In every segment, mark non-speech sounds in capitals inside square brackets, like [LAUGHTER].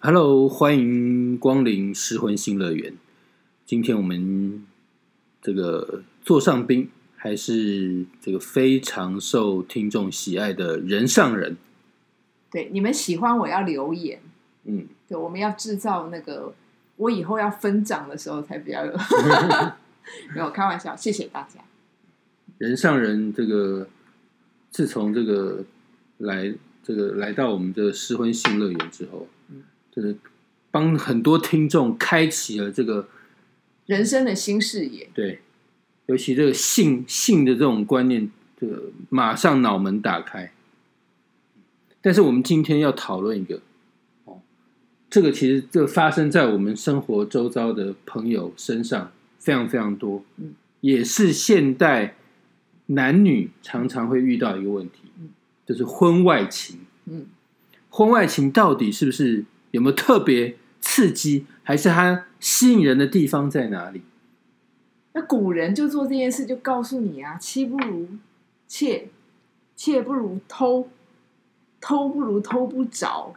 Hello，欢迎光临失婚新乐园。今天我们这个座上宾还是这个非常受听众喜爱的人上人。对，你们喜欢我要留言，嗯，对，我们要制造那个我以后要分掌的时候才比较有。[LAUGHS] 没有开玩笑，谢谢大家。人上人这个自从这个来这个来到我们的失婚新乐园之后，嗯就是帮很多听众开启了这个人生的新视野，对，尤其这个性性的这种观念，这个马上脑门打开。但是我们今天要讨论一个，哦，这个其实这发生在我们生活周遭的朋友身上非常非常多，嗯，也是现代男女常常会遇到一个问题，嗯就是婚外情。嗯，婚外情到底是不是有没有特别刺激，还是它吸引人的地方在哪里？那古人就做这件事，就告诉你啊，妻不如妾，妾不如偷，偷不如偷不着。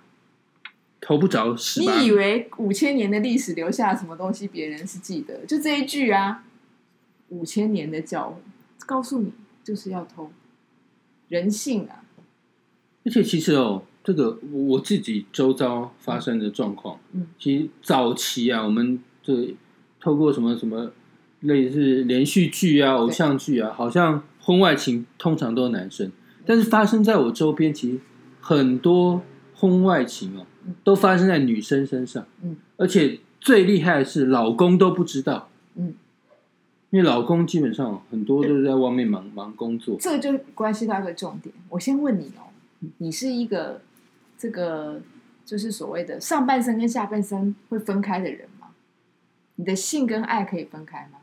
偷不着十八你以为五千年的历史留下什么东西，别人是记得？就这一句啊，五千年的教诲告诉你，就是要偷。人性啊，而且其实哦，这个我我自己周遭发生的状况，嗯，其实早期啊，我们这透过什么什么类似连续剧啊、偶像剧啊，好像婚外情通常都是男生，但是发生在我周边，其实很多婚外情哦嗯，都发生在女生身上，嗯，而且最厉害的是老公都不知道，嗯，因为老公基本上很多都是在外面忙忙工作，这个就关系到一个重点。我先问你哦，你是一个这个就是所谓的上半身跟下半身会分开的人吗？你的性跟爱可以分开吗？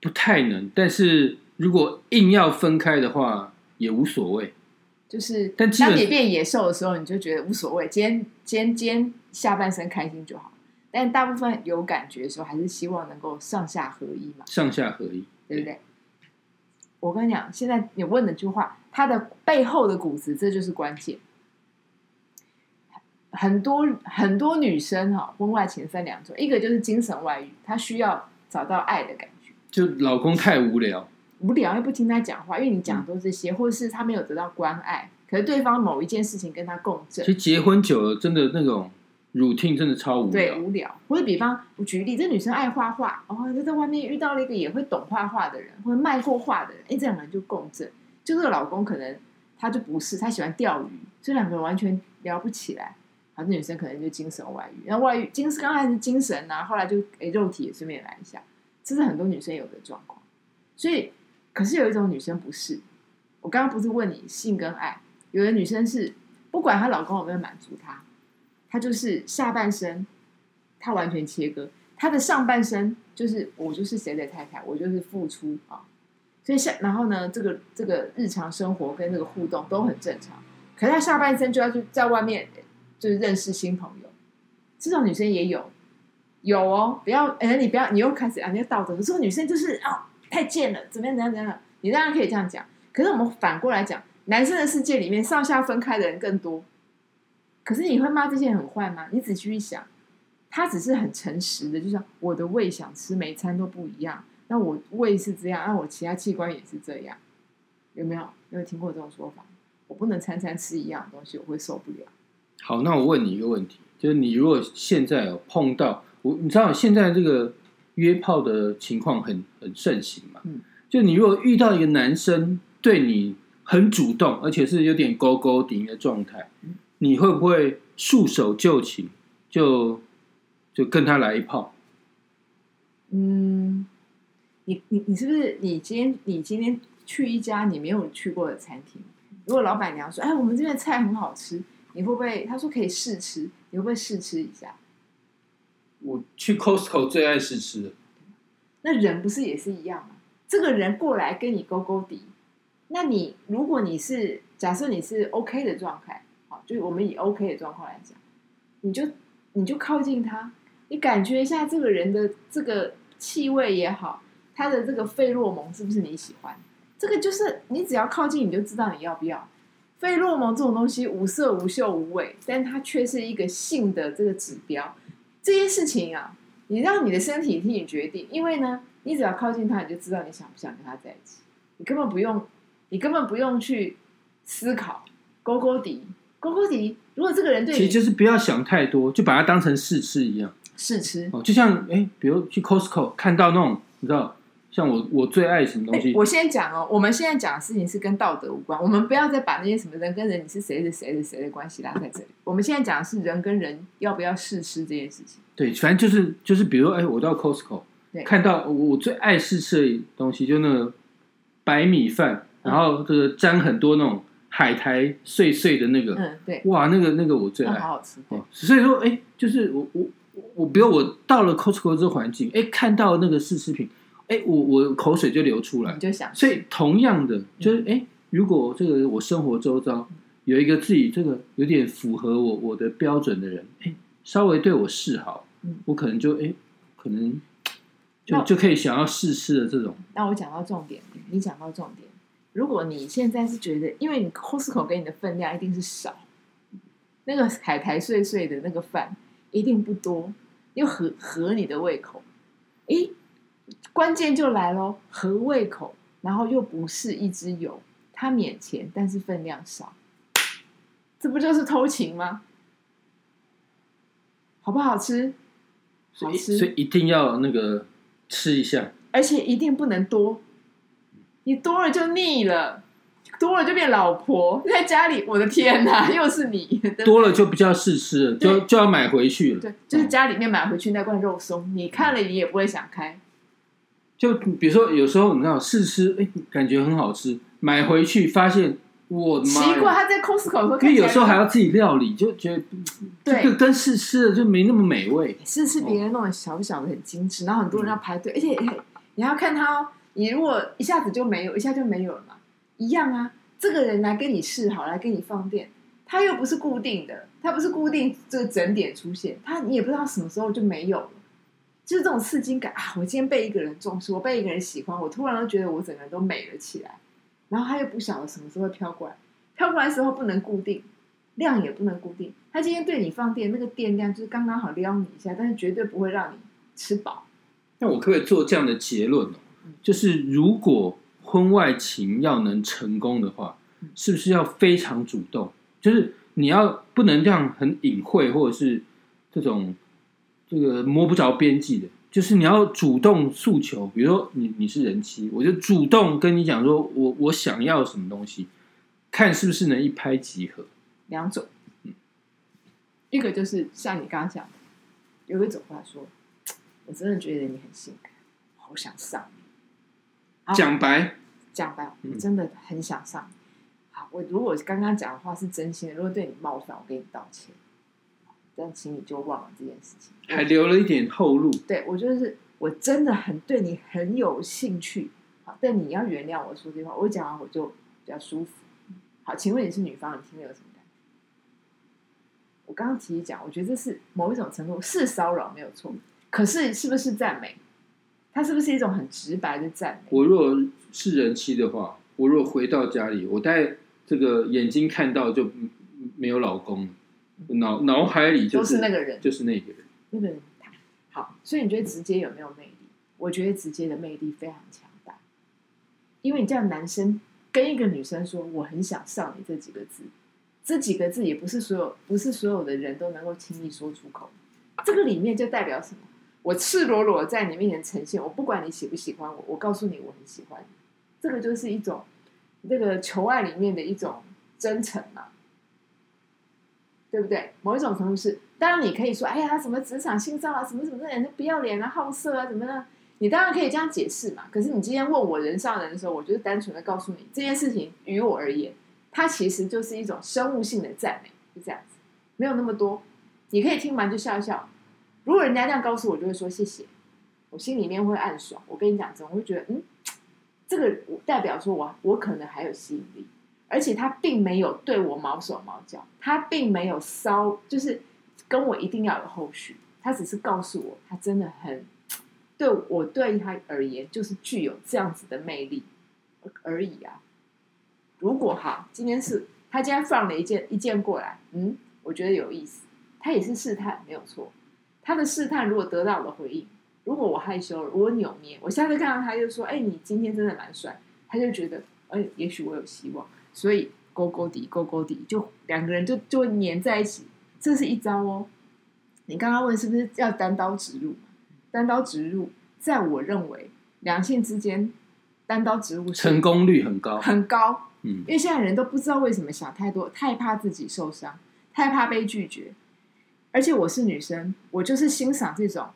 不太能，但是如果硬要分开的话，也无所谓。就是但当你变野兽的时候，你就觉得无所谓，今天今天今天下半身开心就好。但大部分有感觉的时候，还是希望能够上下合一嘛，上下合一，对不对？我跟你讲，现在你问的句话，它的背后的骨子，这就是关键。很多很多女生哈，婚外情分两种，一个就是精神外遇，她需要找到爱的感觉。就老公太无聊，无聊又不听她讲话，因为你讲的都是这些，或者是她没有得到关爱，可是对方某一件事情跟她共振其，实结婚久了，真的那种 routine 真的超无聊对。无聊。或者比方我举例，这女生爱画画，哦，她在外面遇到了一个也会懂画画的人，或者卖过画的人，哎，这两个人就共振。就这个老公可能他就不是，他喜欢钓鱼，这两个人完全聊不起来。好，这女生可能就精神外遇，然后外遇精神刚开始精神啊，后来就诶肉体也顺便来一下，这是很多女生有的状况。所以，可是有一种女生不是，我刚刚不是问你性跟爱，有的女生是不管她老公有没有满足她，她就是下半身她完全切割，她的上半身就是我就是谁的太太，我就是付出啊。所以下然后呢，这个这个日常生活跟这个互动都很正常，可是她下半身就要去在外面就是认识新朋友，这种女生也有，有哦，不要哎，你不要你又开始啊，你要道德，这个女生就是哦太贱了，怎么样怎样怎样，你当然可以这样讲，可是我们反过来讲，男生的世界里面上下分开的人更多，可是你会骂这些人很坏吗？你仔细去想，他只是很诚实的，就像我的胃想吃每餐都不一样，那我胃是这样，那我其他器官也是这样，有没有？有没有听过这种说法？我不能餐餐吃一样的东西，我会受不了。好，那我问你一个问题，就是你如果现在有碰到我，你知道现在这个约炮的情况很很盛行嘛？嗯，就你如果遇到一个男生对你很主动，而且是有点勾勾顶的状态，嗯你会不会束手就擒，就就跟他来一炮？嗯，你你你是不是你今天你今天去一家你没有去过的餐厅？如果老板娘说：“哎，我们这边的菜很好吃。”你会不会？他说可以试吃，你会不会试吃一下？我去 Costco 最爱试吃的，那人不是也是一样吗？这个人过来跟你勾勾底，那你如果你是假设你是 OK 的状态，好，就是我们以 OK 的状况来讲，你就你就靠近他，你感觉一下这个人的这个气味也好，他的这个费洛蒙是不是你喜欢？这个就是你只要靠近你就知道你要不要。费洛蒙这种东西无色无嗅无味，但它却是一个性的这个指标。这些事情啊，你让你的身体替你决定，因为呢，你只要靠近它，你就知道你想不想跟它在一起。你根本不用，你根本不用去思考勾勾底，勾勾底。如果这个人对你其实就是不要想太多，就把它当成试吃一样试吃，哦。就像哎，比如去 Costco 看到那种，你知道，像我我最爱什么东西，哎我先讲哦，我们现在讲的事情是跟道德无关，我们不要再把那些什么人跟人你是谁是谁是谁的关系拉在这里。我们现在讲的是人跟人要不要试吃这件事情。对，反正就是就是，比如哎，我到 Costco 对看到我我最爱试吃的东西，就那个白米饭，然后这个沾很多那种海苔碎碎的那个，嗯，对，哇，那个那个我最那爱。好好吃。对哦，所以说，哎，就是我我我我，比如我到了 Costco 这个环境，哎，看到那个试吃品，哎，我我口水就流出来你。就想，所以同样的，就是哎，如果这个我生活周遭有一个自己这个有点符合我我的标准的人，哎，稍微对我示好嗯，我可能就哎，可能就就可以想要试试的这种。那我讲到重点，你讲到重点。如果你现在是觉得，因为你 Costco 给你的分量一定是少，那个海苔碎碎的那个饭一定不多，又合合你的胃口。诶，关键就来咯，合胃口，然后又不是一支油，它免钱，但是分量少，这不就是偷情吗？好不好吃？好吃所以一定要那个吃一下。而且一定不能多，你多了就腻了，多了就变老婆。在家里，我的天哪，[LAUGHS] 又是你，多了就不叫试吃了，就就要买回去了。对，就是家里面买回去那罐肉松，你看了你也不会想开。就比如说，有时候你知道试吃，哎，感觉很好吃，买回去发现，我的妈呀！奇怪，他在 Costco 的时候因为看起来，有时候还要自己料理，就觉得对这个跟试吃的就没那么美味。试吃别人那种小小的很精致，然后很多人要排队，而且哎你还要看他哦，你如果一下子就没有，一下就没有了嘛，一样啊。这个人来跟你试好，来跟你放电，他又不是固定的，他不是固定这个整点出现，他你也不知道什么时候就没有了。就是这种刺激感啊！我今天被一个人重视，我被一个人喜欢，我突然都觉得我整个人都美了起来。然后他又不晓得什么时候会飘过来，飘过来的时候不能固定，量也不能固定。他今天对你放电，那个电量就是刚刚好撩你一下，但是绝对不会让你吃饱。那我可不可以做这样的结论？就是如果婚外情要能成功的话嗯，是不是要非常主动？就是你要不能这样很隐晦，或者是这种这个摸不着边际的，就是你要主动诉求。比如说你你是人妻，我就主动跟你讲说我我想要什么东西，看是不是能一拍即合。两种，嗯一个就是像你刚刚讲的，有一种话说，我真的觉得你很性感，好想上你。讲白，讲白，嗯我真的很想上你。好，我如果刚刚讲的话是真心的，如果对你冒犯，我给你道歉。但请你就忘了这件事情。还留了一点后路。对我就是我真的很对你很有兴趣，好，但你要原谅我说这句话，我讲完我就比较舒服。好，请问你是女方，你听了有什么感觉？我刚刚提议讲，我觉得这是某一种程度是骚扰没有错，可是是不是赞美？它是不是一种很直白的赞美？我如果是人妻的话，我若回到家里，我大概这个眼睛看到就嗯没有老公了，脑脑海里就都是那个人，就是那个人。那个人他好，所以你觉得直接有没有魅力？我觉得直接的魅力非常强大，因为你这样男生跟一个女生说“我很想上你”这几个字，这几个字也不是所有不是所有的人都能够轻易说出口。这个里面就代表什么？我赤裸裸在你面前呈现，我不管你喜不喜欢我，我告诉你我很喜欢你，这个就是一种那个求爱里面的一种真诚嘛。对不对？某一种程度是，当然你可以说，哎呀，什么职场性骚扰，什么什么的人不要脸啊、好色啊，怎么的？你当然可以这样解释嘛。可是你今天问我人上人的时候，我就是单纯的告诉你，这件事情于我而言，它其实就是一种生物性的赞美，是这样子，没有那么多。你可以听完就笑一笑。如果人家这样告诉我，就会说谢谢，我心里面会暗爽。我跟你讲真，我会觉得，嗯，这个代表说我我可能还有吸引力。而且他并没有对我毛手毛脚，他并没有骚，就是跟我一定要有后续。他只是告诉我，他真的很对我对他而言，就是具有这样子的魅力而已啊。如果哈，今天是他今天放了一件一件过来，嗯，我觉得有意思，他也是试探，没有错。他的试探如果得到我的回应，如果我害羞了，我扭捏，我下次看到他就说：“哎、你今天真的蛮帅。”他就觉得，哎、也许我有希望，所以勾勾底勾勾底，就两个人就就会黏在一起，这是一招哦。你刚刚问是不是要单刀直入？单刀直入，在我认为两性之间单刀直入是成功率很高。很高，嗯，因为现在人都不知道为什么想太多，太怕自己受伤，太怕被拒绝。而且我是女生，我就是欣赏这种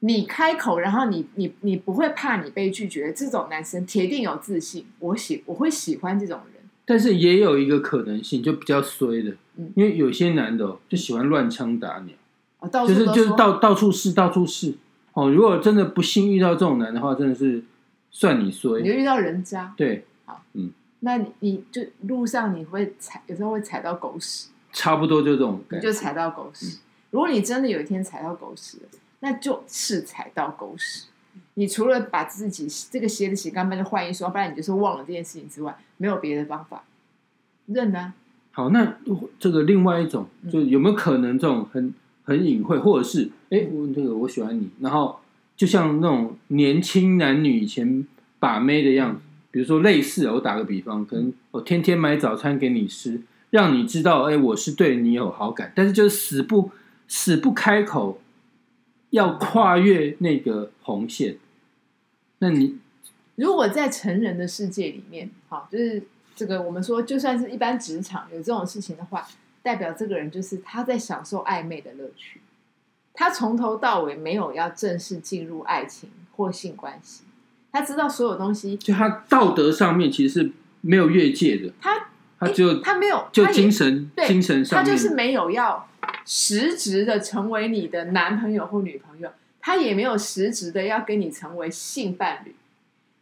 你开口，然后你你你不会怕你被拒绝这种男生，铁定有自信。我喜我会喜欢这种人。但是也有一个可能性，就比较衰的，嗯因为有些男的、哦、就喜欢乱枪打鸟，就是就是到到处试到处试。哦，如果真的不幸遇到这种男的话，真的是算你衰你衰。就遇到人渣，对，好，嗯那你你就路上你会踩，有时候会踩到狗屎。差不多就这种你感觉。就踩到狗屎。如果你真的有一天踩到狗屎，那就是踩到狗屎。你除了把自己这个鞋子洗干净就换一双，不然你就是忘了这件事情之外，没有别的方法。认啊，好，那这个另外一种，嗯就有没有可能这种很很隐晦，或者是哎，我这个我喜欢你，然后就像那种年轻男女以前把妹的样子，比如说类似，我打个比方，可能我天天买早餐给你吃，让你知道，哎，我是对你有好感，但是就是死不死不开口，要跨越那个红线，那你如果在成人的世界里面，好，就是这个我们说，就算是一般职场有这种事情的话，代表这个人就是他在享受暧昧的乐趣，他从头到尾没有要正式进入爱情或性关系，他知道所有东西，就他道德上面其实是没有越界的，他他就他没有，就精神对精神上他，就是没有要实质的成为你的男朋友或女朋友，他也没有实质的要跟你成为性伴侣，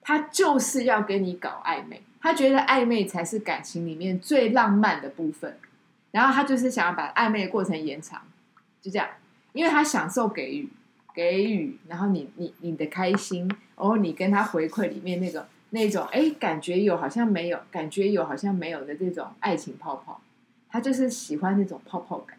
他就是要跟你搞暧昧，他觉得暧昧才是感情里面最浪漫的部分，然后他就是想要把暧昧的过程延长，就这样，因为他享受给予给予，然后你你你的开心，然后你跟他回馈里面那个那种哎感觉有好像没有，感觉有好像没有的这种爱情泡泡。他就是喜欢那种泡泡感。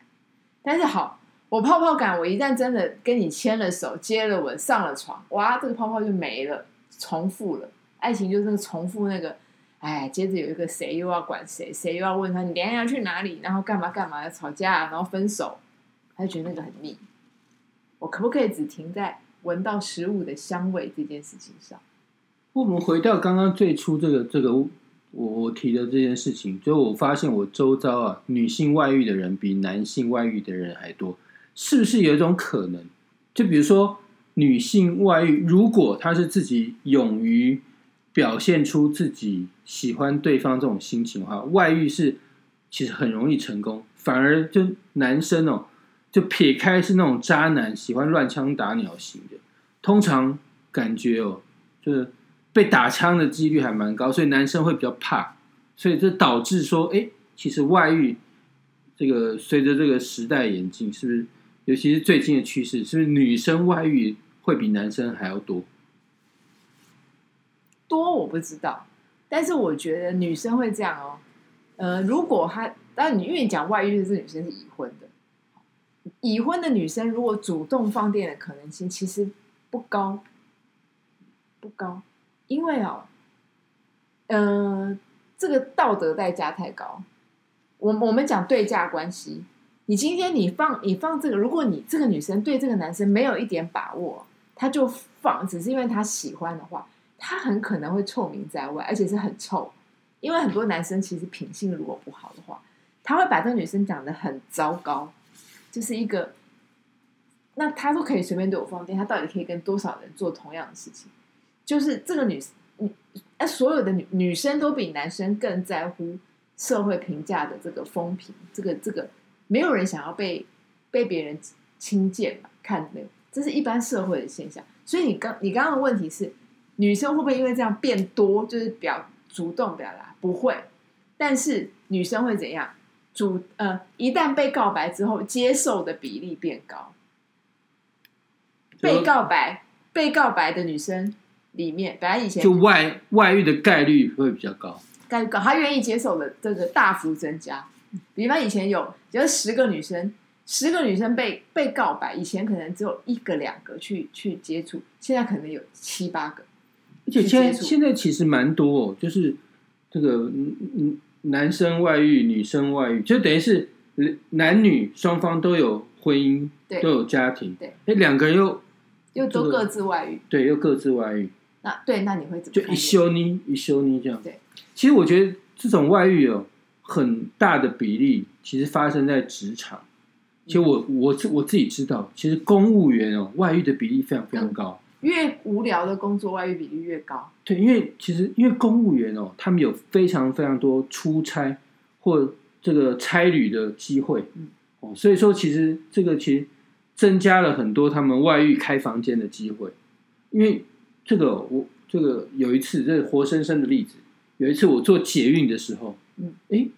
但是好，我泡泡感，我一旦真的跟你牵了手、接了吻、上了床，哇，这个泡泡就没了，重复了。爱情就是重复那个，哎，接着有一个谁又要管谁，谁又要问他你等下要去哪里，然后干嘛干嘛，要吵架，然后分手，他就觉得那个很腻。我可不可以只停在闻到食物的香味这件事情上？我们回到刚刚最初这个这个我我提的这件事情，就我发现我周遭啊，女性外遇的人比男性外遇的人还多，是不是有一种可能？就比如说女性外遇，如果她是自己勇于表现出自己喜欢对方这种心情的话，外遇是其实很容易成功，反而就男生哦，就撇开是那种渣男喜欢乱枪打鸟型的，通常感觉哦，就是被打枪的几率还蛮高，所以男生会比较怕，所以这导致说，哎，其实外遇这个随着这个时代演进，是不是？尤其是最近的趋势，是不是女生外遇会比男生还要多？多我不知道，但是我觉得女生会这样哦。呃，如果她，当然你因为你讲外遇，这女生是已婚的，已婚的女生如果主动放电的可能性其实不高，不高，因为哦，呃，这个道德代价太高。我我们讲对价关系，你今天你放你放这个，如果你这个女生对这个男生没有一点把握，她就放，只是因为她喜欢的话，他很可能会臭名在外，而且是很臭。因为很多男生其实品性如果不好的话，他会把这个女生讲的很糟糕，就是一个，那他都可以随便对我放电，他到底可以跟多少人做同样的事情？就是这个女，女，哎，所有的女女生都比男生更在乎社会评价的这个风评，这个这个没有人想要被被别人轻贱嘛，看那个，这是一般社会的现象。所以你刚你刚刚的问题是，女生会不会因为这样变多，就是表主动表达？不会，但是女生会怎样？主呃，一旦被告白之后，接受的比例变高。被告白被告白的女生里面，本来以前就外外遇的概率会比较高。概率高，她愿意接受的这个大幅增加。比方以前有，就是十个女生，十个女生被被告白，以前可能只有一个两个去去接触，现在可能有七八个。而且现在现在其实蛮多哦，就是这个男生外遇、女生外遇，就等于是男女双方都有婚姻，对都有家庭，对，哎，两个人又又都各自外遇，对又各自外遇，那对，那你会怎么就一？休呢一休呢这样。对，其实我觉得这种外遇有很大的比例，其实发生在职场。其实我我自我自己知道，其实公务员哦，外遇的比例非常非常高。越无聊的工作，外遇比例越高。对，因为其实因为公务员哦，他们有非常非常多出差或这个差旅的机会，嗯，哦，所以说其实这个其实增加了很多他们外遇开房间的机会。因为这个我这个有一次，这是活生生的例子。有一次我做捷运的时候，嗯，诶，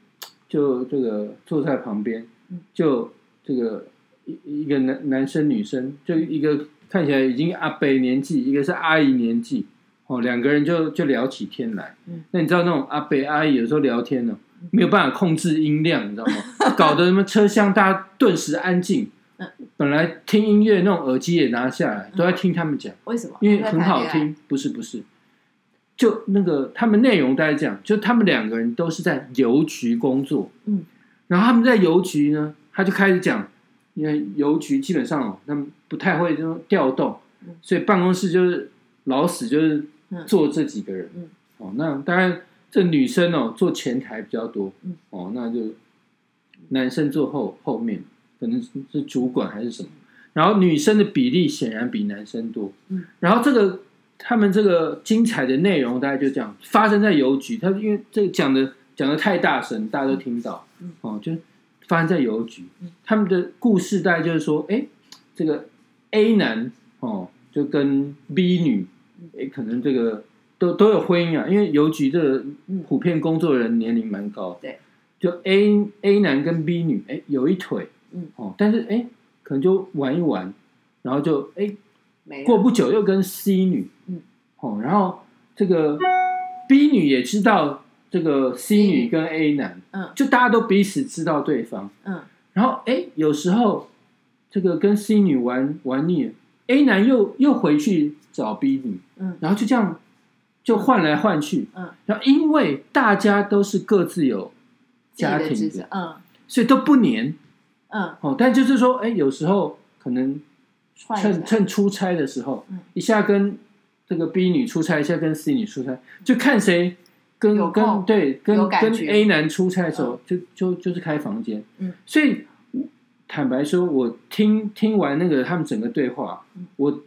就这个坐在旁边嗯，就这个一一个男男生女生，就一个看起来已经阿伯年纪，一个是阿姨年纪，哦，两个人就就聊起天来。嗯那你知道那种阿伯阿姨有时候聊天呢，没有办法控制音量，你知道吗？搞得什么车厢大家顿时安静嗯。[LAUGHS] 本来听音乐那种耳机也拿下来，都在听他们讲，为什么？因为很好。听。不是不是，就那个他们内容大概这样，就他们两个人都是在邮局工作，嗯，然后他们在邮局呢，他就开始讲，因为邮局基本上哦，他们不太会这种调动嗯，所以办公室就是老死就是嗯。坐这几个人，嗯。哦，那当然这女生哦坐前台比较多，嗯。哦，那就男生坐后后面，可能是是主管还是什么，然后女生的比例显然比男生多，嗯，然后这个他们这个精彩的内容大概就这样发生在邮局，他因为这个讲的讲的太大声，大家都听到，嗯。哦，就发生在邮局。嗯，他们的故事大概就是说，哎，这个 A 男哦就跟 B 女，哎，可能这个都都有婚姻啊，因为邮局这个嗯。普遍工作人年龄蛮高，对，就 A A 男跟 B 女，哎，有一腿，嗯，哦，但是哎，可能就玩一玩，然后就哎没过不久又跟 C 女，嗯，哦，然后这个 B 女也知道这个 C 女跟 A 男，嗯。就大家都彼此知道对方，嗯。然后哎，有时候这个跟 C 女玩玩腻了，A 男又又回去找 B 女，嗯。然后就这样就换来换去，嗯，然后因为大家都是各自有家庭的，嗯。所以都不黏嗯，哦。但就是说，哎，有时候可能趁趁出差的时候嗯，一下跟这个 B 女出差，一下跟 C 女出差，就看谁跟跟对跟跟 A 男出差的时候，就就就是开房间。嗯，所以坦白说，我听听完那个他们整个对话嗯，我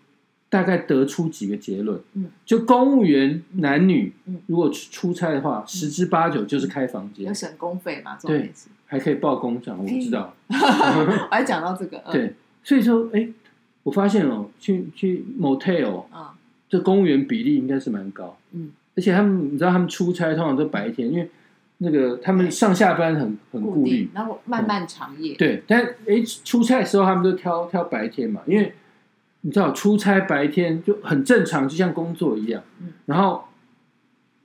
大概得出几个结论。嗯，就公务员男女嗯如果出出差的话，十之八九就是开房间有，省工费嘛？重点是，还可以报公账，我不知道。[LAUGHS] 我还讲到这个，嗯对，所以说，哎，我发现哦，去去 motel，嗯这公务员比例应该是蛮高。嗯，而且他们，你知道他们出差通常都白天，因为那个他们上下班很很固顾虑定，。然后漫漫长夜，对，但哎，出差的时候他们都挑挑白天嘛，因为你知道出差白天就很正常，就像工作一样。嗯。然后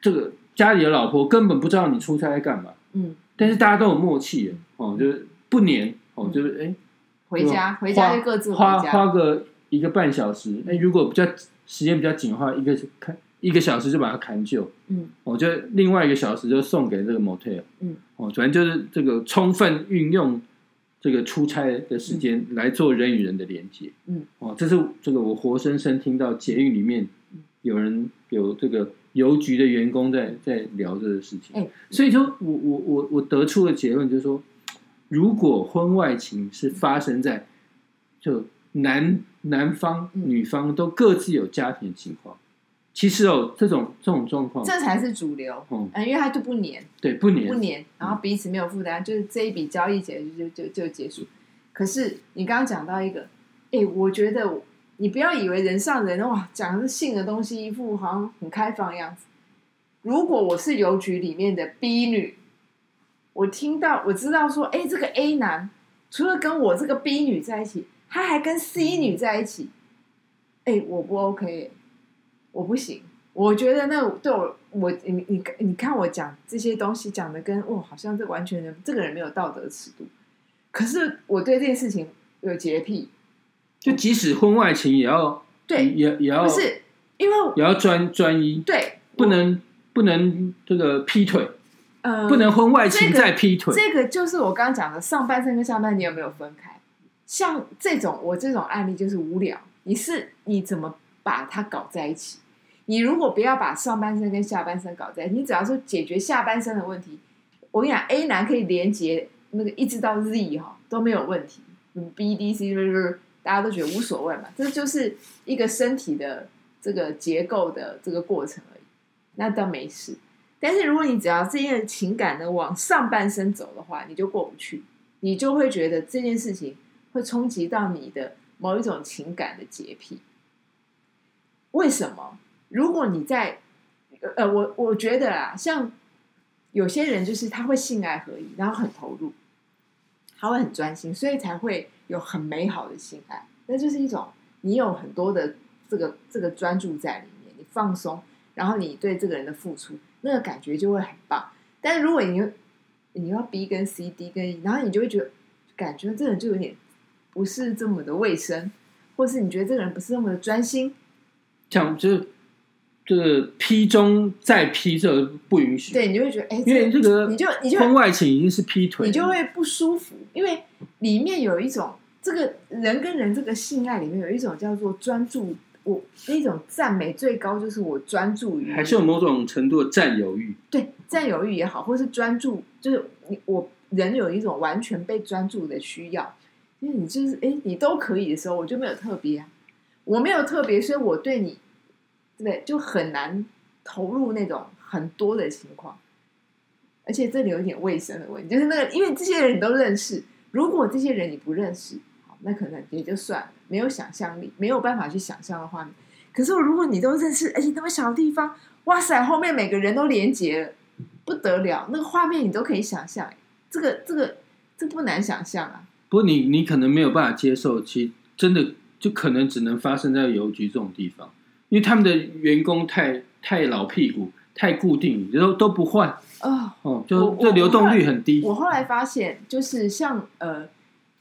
这个家里的老婆根本不知道你出差在干嘛，嗯，但是大家都有默契哦，就是不黏哦，就是哎。回家回家就各自花，花个一个半小时，哎，如果比较时间比较紧的话，一个看一个小时就把它砍就，嗯。我就另外一个小时就送给这个 motel，嗯，哦，反正就是这个充分运用这个出差的时间来做人与人的连接，嗯，哦，这是这个我活生生听到捷运里面嗯。有人有这个邮局的员工在在聊这个事情，哎。所以说我我我我得出的结论就是说，如果婚外情是发生在就男男方、嗯女方都各自有家庭的情况，其实哦，这种这种状况，这才是主流。嗯，嗯，因为他就不黏，对，不黏不，黏，然后彼此没有负担，就是这一笔交易结就就就就结束。可是你刚刚讲到一个，哎，我觉得我你不要以为人上人哇，讲的是性的东西，一副好像很开放的样子。如果我是邮局里面的 B 女，我听到我知道说，哎，这个 A 男除了跟我这个 B 女在一起，他还跟 C 女在一起，哎，我不 OK，我不行，我觉得那对我我你你你看我讲这些东西讲的跟哦，好像这完全人这个人没有道德尺度。可是我对这件事情有洁癖，就即使婚外情也要对，也也要不是因为也要专专一，对不能不能这个劈腿，呃不能婚外情再劈腿。这个就是我刚刚讲的上半身跟下半身有没有分开？像这种我这种案例就是无聊，你是你怎么把它搞在一起？你如果不要把上半身跟下半身搞在一起，你只要说解决下半身的问题，我跟你讲，A 男可以连接那个一直到 Z 哈都没有问题，嗯，B、D、C 大家都觉得无所谓嘛，这就是一个身体的这个结构的这个过程而已，那倒没事。但是如果你只要这件情感呢往上半身走的话，你就过不去，你就会觉得这件事情会冲击到你的某一种情感的洁癖。为什么？如果你在呃，我我觉得啊，像有些人就是他会性爱合一，然后很投入，他会很专心，所以才会有很美好的性爱。那就是一种你有很多的这个这个专注在里面，你放松，然后你对这个人的付出，那个感觉就会很棒。但是如果你你要 B 跟 C、D 跟然后你就会觉得感觉这个人就有点不是这么的卫生，或是你觉得这个人不是那么的专心，这样就是这个批中再批，这不允许。，对你就会觉得哎，因为这个你就你就婚外情已经是劈腿，你就会不舒服，因为里面有一种这个人跟人这个性爱里面有一种叫做专注，我那种赞美最高就是我专注于还是有某种程度的占有欲。对占有欲也好，或是专注，就是你我人有一种完全被专注的需要，因为你就是哎你都可以的时候，我就没有特别啊，我没有特别，所以我对你对就很难投入那种很多的情况。而且这里有点卫生的问题，就是那个，因为这些人你都认识，如果这些人你不认识，好，那可能也就算了，没有想象力，没有办法去想象的画面。可是如果你都认识，而且那么小的地方，哇塞，后面每个人都连接了，不得了，那个画面你都可以想象，这个这个这不难想象啊。不过你你可能没有办法接受，其实真的就可能只能发生在邮局这种地方，因为他们的员工太太老屁股，太固定，都都不换哦，哦，就这流动率很低。我后来发现，就是像呃，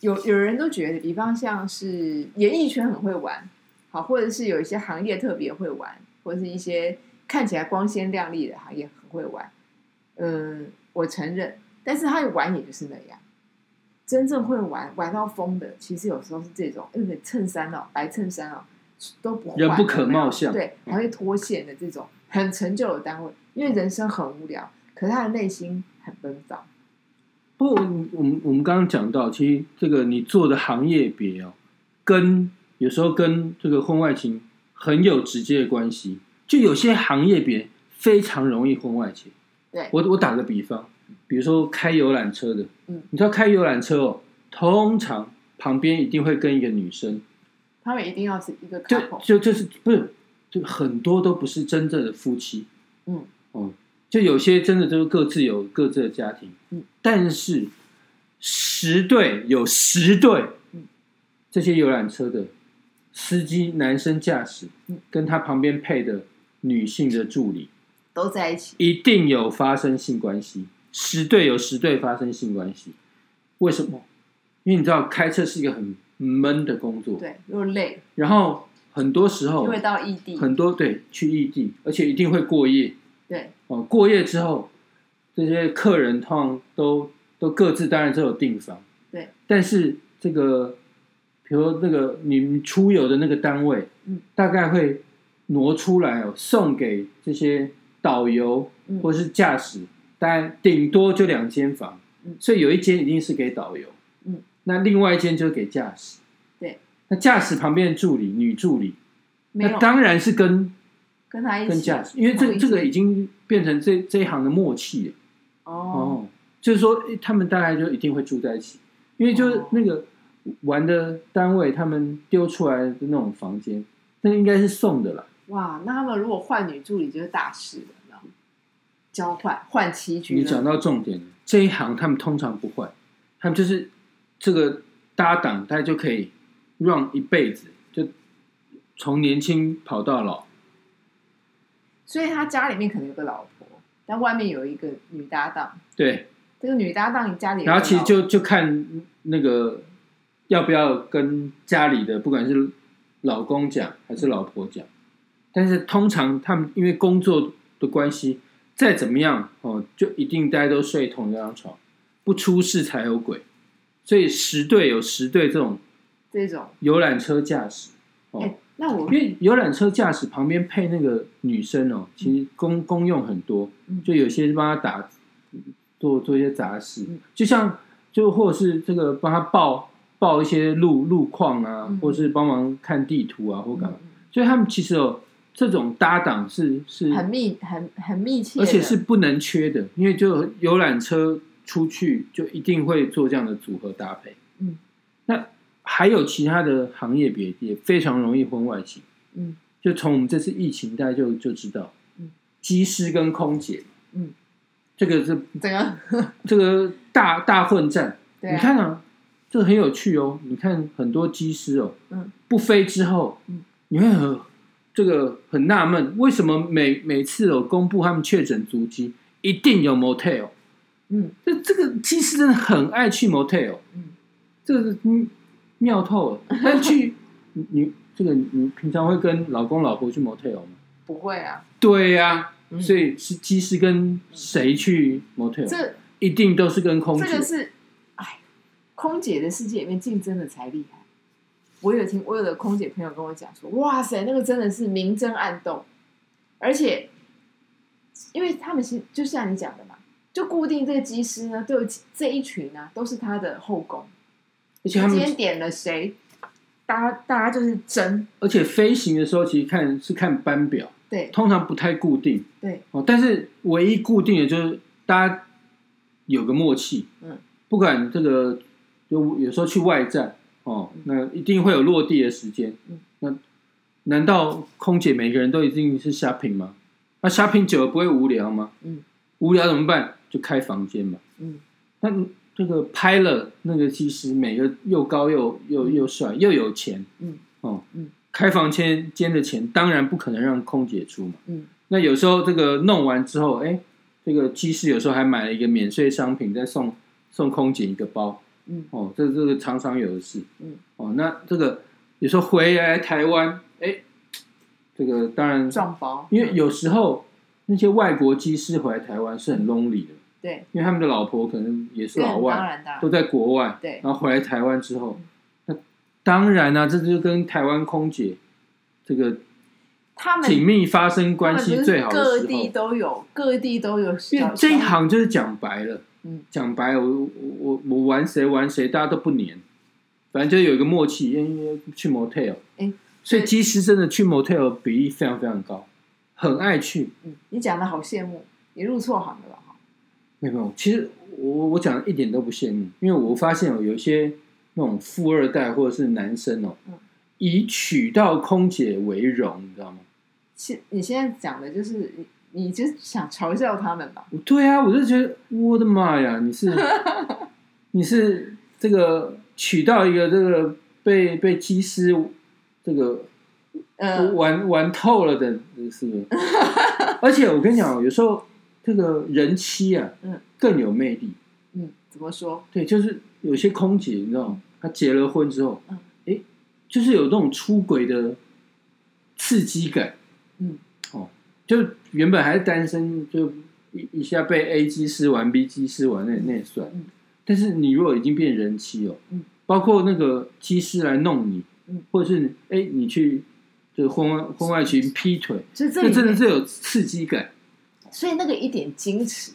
有有人都觉得，比方像是演艺圈很会玩，好，或者是有一些行业特别会玩，或者是一些看起来光鲜亮丽的行业很会玩。嗯，我承认，但是他玩也就是那样。真正会玩玩到疯的，其实有时候是这种，因为衬衫哦，白衬衫哦都不换人不可貌相对，还会脱线的这种很成就的单位，因为人生很无聊，可是他的内心很奔放。不我们我们刚刚讲到，其实这个你做的行业别哦，跟有时候跟这个婚外情很有直接的关系。就有些行业别非常容易婚外情。对我我打个比方，比如说开游览车的，嗯，你知道开游览车哦，通常旁边一定会跟一个女生，他们一定要是一个就就就是不是，就很多都不是真正的夫妻，嗯，哦，就有些真的都各自有各自的家庭，嗯，但是十对有十对，嗯，这些游览车的司机男生驾驶，嗯。跟他旁边配的女性的助理，都在一起。一定有发生性关系，十对有十对发生性关系，为什么？因为你知道开车是一个很闷的工作，对，又累，然后很多时候又会到异地，很多对去异地，而且一定会过夜对，哦。过夜之后，这些客人通常都都各自当然都有订房，对。但是这个，比如那个你们出游的那个单位，嗯，大概会挪出来哦，送给这些导游嗯或是驾驶，当然顶多就两间房，嗯。所以有一间一定是给导游，嗯，那另外一间就是给驾驶，对。那驾驶旁边的助理女助理，那当然是跟跟他一起跟驾驶，因为这个这个已经变成这这一行的默契。了哦，哦，就是说他们大概就一定会住在一起，因为就是哦。那个玩的单位他们丢出来的那种房间，那应该是送的啦。哇，那他们如果换女助理就是大事了，交换换棋局，你讲到重点，这一行他们通常不换，他们就是这个搭档，大概就可以 run 一辈子，就从年轻跑到老。所以他家里面可能有个老婆，但外面有一个女搭档。对，这个女搭档你家里然后其实就就看那个要不要跟家里的不管是老公讲还是老婆讲，但是通常他们因为工作的关系，再怎么样哦，就一定大家都睡同一张床，不出事才有鬼，所以十对有十对这种这种，游览车驾驶哦哎、，那我因为游览车驾驶旁边配那个女生哦，其实公公用很多嗯，就有些是帮他打做做一些杂事嗯，就像就或者是这个帮他报报一些路路况啊嗯，或是帮忙看地图啊或干嘛，嗯。所以他们其实有这种搭档是是，很密很很密切，而且是不能缺的，因为就游览车出去就一定会做这样的组合搭配。嗯，那还有其他的行业别也非常容易婚外情。嗯就从我们这次疫情，大家就就知道，嗯，机师跟空姐，嗯，这个是整个 [LAUGHS] 这个大大混战。对啊你看啊，这个很有趣哦。你看很多机师哦，嗯，不飞之后，嗯，你会很这个很纳闷，为什么每每次有公布他们确诊足迹，一定有 motel？嗯这这个机师真的很爱去 motel，嗯这个嗯妙透了。[LAUGHS] 但去你你这个你平常会跟老公老婆去 motel 吗？不会啊，对呀、嗯所以是机师跟谁去 motel？这一定都是跟空姐。这个是，哎，空姐的世界里面竞争的才厉害。我有听，我有的空姐朋友跟我讲说，哇塞，那个真的是明争暗斗，而且，因为他们是就像你讲的嘛，就固定这个机师呢，都有这一群呢、都是他的后宫。而且他们今天点了谁，大家大家就是争，而且飞行的时候，其实看是看班表，对通常不太固定对，哦。但是唯一固定的就是大家有个默契，嗯，不管这个就有时候去外站哦，那一定会有落地的时间。嗯那难道空姐每个人都一定是 shopping 吗？那 shopping 久了不会无聊吗？嗯，无聊怎么办？就开房间嘛。嗯那这个拍了那个技师，每个又高又又又帅又有钱，嗯哦，嗯，开房间间的钱当然不可能让空姐出嘛。嗯那有时候这个弄完之后，哎，这个技师有时候还买了一个免税商品，再送送空姐一个包，嗯。哦，这这个常常有的事，嗯，哦，那这个有时候回来台湾，哎，这个当然，撞包，因为有时候那些外国机师回来台湾是很 lonely 的，对，因为他们的老婆可能也是老外，然当然。都在国外，对。然后回来台湾之后，那当然啊，这就跟台湾空姐这个他们紧密发生关系最好的时各地。都有，各地都有因。为这一行就是讲白了，嗯，讲白了，我我我我玩谁玩谁，大家都不黏，反正就有一个默契，因为去 motel，哎所以机师真的去 motel 比例非常非常高，很爱去。嗯，你讲的好羡慕，你入错行了吧？哈，没有，其实我我讲的一点都不羡慕，因为我发现哦，有一些那种富二代或者是男生哦嗯，以娶到空姐为荣，你知道吗？现你现在讲的就是你，就想嘲笑他们吧？对啊，我就觉得我的妈呀，你是 [LAUGHS] 你是这个娶到一个这个被被机师这个嗯，玩玩透了的，是不是？而且我跟你讲，有时候这个人妻啊，嗯，更有魅力。嗯，怎么说？对，就是有些空姐，你知道吗？她结了婚之后，嗯，哎，就是有那种出轨的刺激感。嗯，哦，就原本还是单身，就一一下被 A 机师玩，B 机师玩，那那也算。嗯但是你如果已经变人妻哦，嗯，包括那个机师来弄你，嗯，或者是哎你去这婚外婚外情劈腿，所以这这真的是有刺激感。所以那个一点矜持，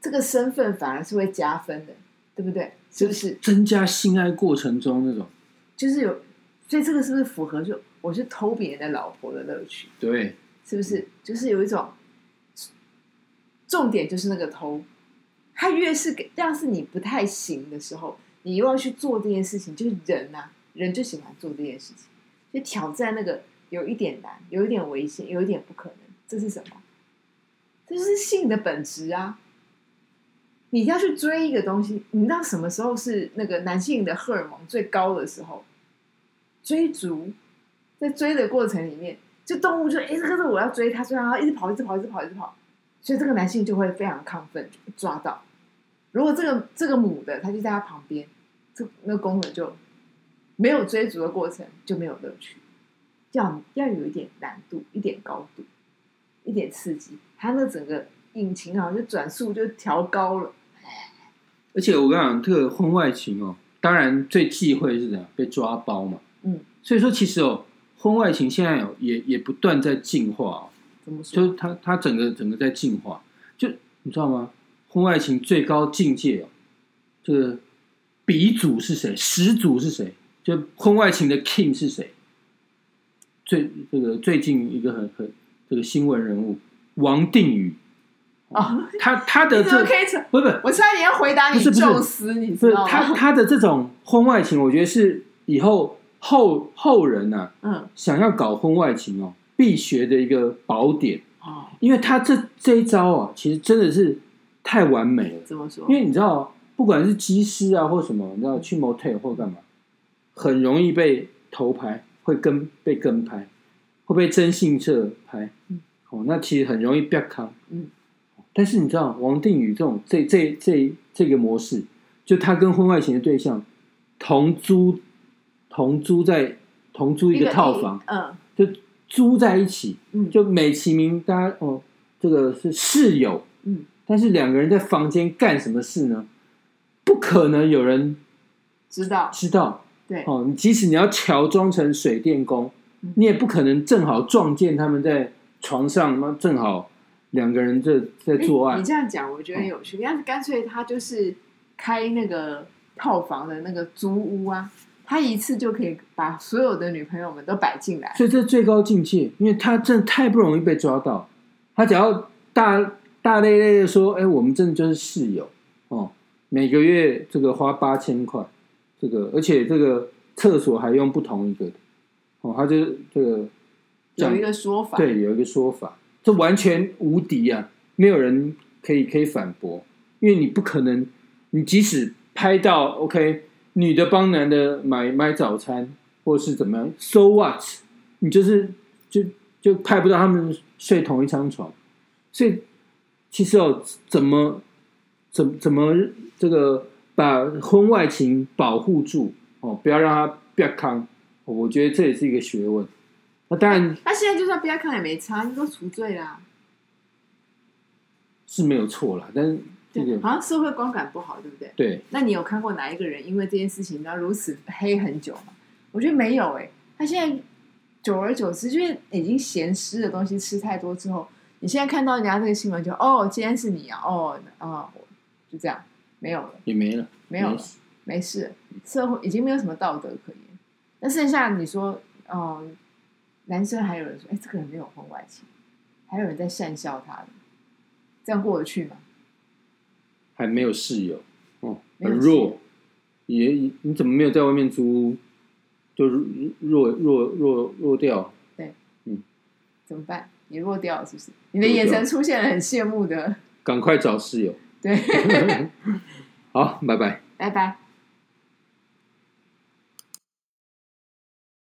这个身份反而是会加分的，对不对？是不是？增加性爱过程中那种，就是有，所以这个是不是符合就我是偷别人的老婆的乐趣？对，是不是？就是有一种重点就是那个头，他越是给，要是你不太行的时候，你又要去做这件事情，就是人呐、人就喜欢做这件事情，就挑战那个有一点难，有一点危险，有一点不可能，这是什么？这就是性的本质啊！你要去追一个东西，你知道什么时候是那个男性的荷尔蒙最高的时候？追逐，在追的过程里面，就动物就哎，这个是我要追它，追它，一直跑，一直跑，一直跑，一直跑，所以这个男性就会非常亢奋，就被抓到。如果这个这个母的，它就在他旁边，这那个公的就没有追逐的过程，就没有乐趣。要要有一点难度，一点高度，一点刺激，它那整个引擎好像就转速就调高了。而且我跟你讲，这个婚外情哦，当然最忌讳是怎样被抓包嘛。嗯，所以说其实哦，婚外情现在也也不断在进化哦，怎么说？就是它它整个整个在进化，就你知道吗？婚外情最高境界哦，这个鼻祖是谁？始祖是谁？就婚外情的 king 是谁？最这个最近一个很很这个新闻人物王定宇，哦，他他的这？不是不是我差点要回答你不是不是宙斯，你知道吗？他他的这种婚外情，我觉得是以后后后人呐、嗯，想要搞婚外情哦必学的一个宝典，哦，因为他这这一招啊，其实真的是太完美了。怎么说因？为你知道，不管是机师啊或什么，你知道去 motel 或干嘛，很容易被偷拍，会跟被跟拍，会被征信社拍嗯。哦，那其实很容易被坑。嗯，但是你知道，王定宇这种这这这这个模式，就他跟婚外情的对象同租同租在同租一个套房，嗯就租在一起，嗯，就美其名大家哦，这个是室友，嗯，但是两个人在房间干什么事呢？不可能有人知道，知道对，哦。你即使你要乔装成水电工嗯，你也不可能正好撞见他们在床上，那正好两个人在在做爱诶你。这样讲，我觉得很有趣。要是干脆他就是开那个套房的那个租屋啊，他一次就可以把所有的女朋友们都摆进来。所以这是最高境界，因为他真的太不容易被抓到。他只要大大咧咧的说：“哎，我们真的就是室友哦，每个月这个花八千块，这个而且这个厕所还用不同一个的哦，他就这个这有一个说法，对有一个说法，这完全无敌啊，没有人可以可以反驳，因为你不可能，你即使拍到 OK，女的帮男的买买早餐或是怎么样，so what？你就是就就拍不到他们睡同一张床，所以其实哦，怎么怎怎么这个把婚外情保护住哦，不要让它变康，哦我觉得这也是一个学问。那当然他现在就算不要康也没差，你都除罪啦。是没有错啦，但是这对，个好像社会观感不好，对不对？对那你有看过哪一个人因为这件事情然后如此黑很久吗？我觉得没有哎、他现在久而久之，就是已经咸湿的东西吃太多之后，你现在看到人家这个新闻就哦，今天是你啊，哦啊、就这样没有了，也没了，没有了，没事，社会已经没有什么道德可言。那剩下你说，哦、男生还有人说，哎，这个人没有婚外情，还有人在讪笑他的，这样过得去吗？还没有室友哦，很弱，也你怎么没有在外面租屋？就弱弱弱弱掉，对，嗯 [LAUGHS] 怎么办？你弱掉了是不是？你的眼神出现了很羡慕的，赶快找室友。[LAUGHS] 对，[LAUGHS] 好，拜拜。拜拜。